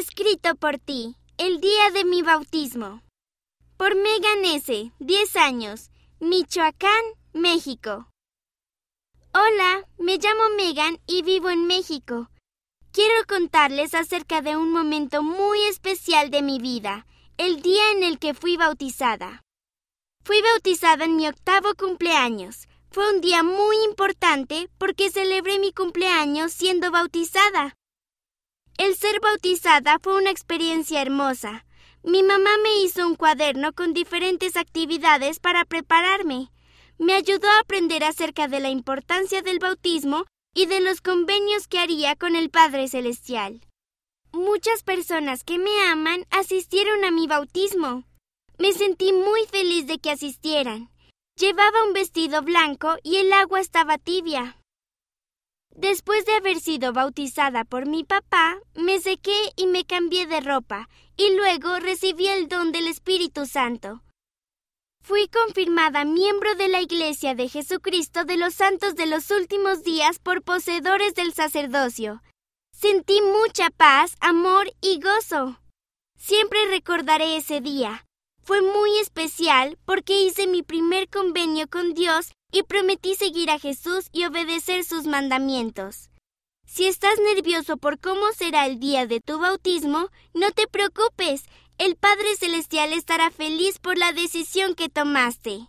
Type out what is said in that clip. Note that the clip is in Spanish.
Escrito por ti, el día de mi bautismo. Por Megan S., 10 años, Michoacán, México. Hola, me llamo Megan y vivo en México. Quiero contarles acerca de un momento muy especial de mi vida, el día en el que fui bautizada. Fui bautizada en mi octavo cumpleaños. Fue un día muy importante porque celebré mi cumpleaños siendo bautizada. El ser bautizada fue una experiencia hermosa. Mi mamá me hizo un cuaderno con diferentes actividades para prepararme. Me ayudó a aprender acerca de la importancia del bautismo y de los convenios que haría con el Padre Celestial. Muchas personas que me aman asistieron a mi bautismo. Me sentí muy feliz de que asistieran. Llevaba un vestido blanco y el agua estaba tibia. Después de haber sido bautizada por mi papá, me sequé y me cambié de ropa, y luego recibí el don del Espíritu Santo. Fui confirmada miembro de la Iglesia de Jesucristo de los Santos de los Últimos Días por poseedores del sacerdocio. Sentí mucha paz, amor y gozo. Siempre recordaré ese día. Fue muy especial porque hice mi primer convenio con Dios y prometí seguir a Jesús y obedecer sus mandamientos. Si estás nervioso por cómo será el día de tu bautismo, no te preocupes, el Padre Celestial estará feliz por la decisión que tomaste.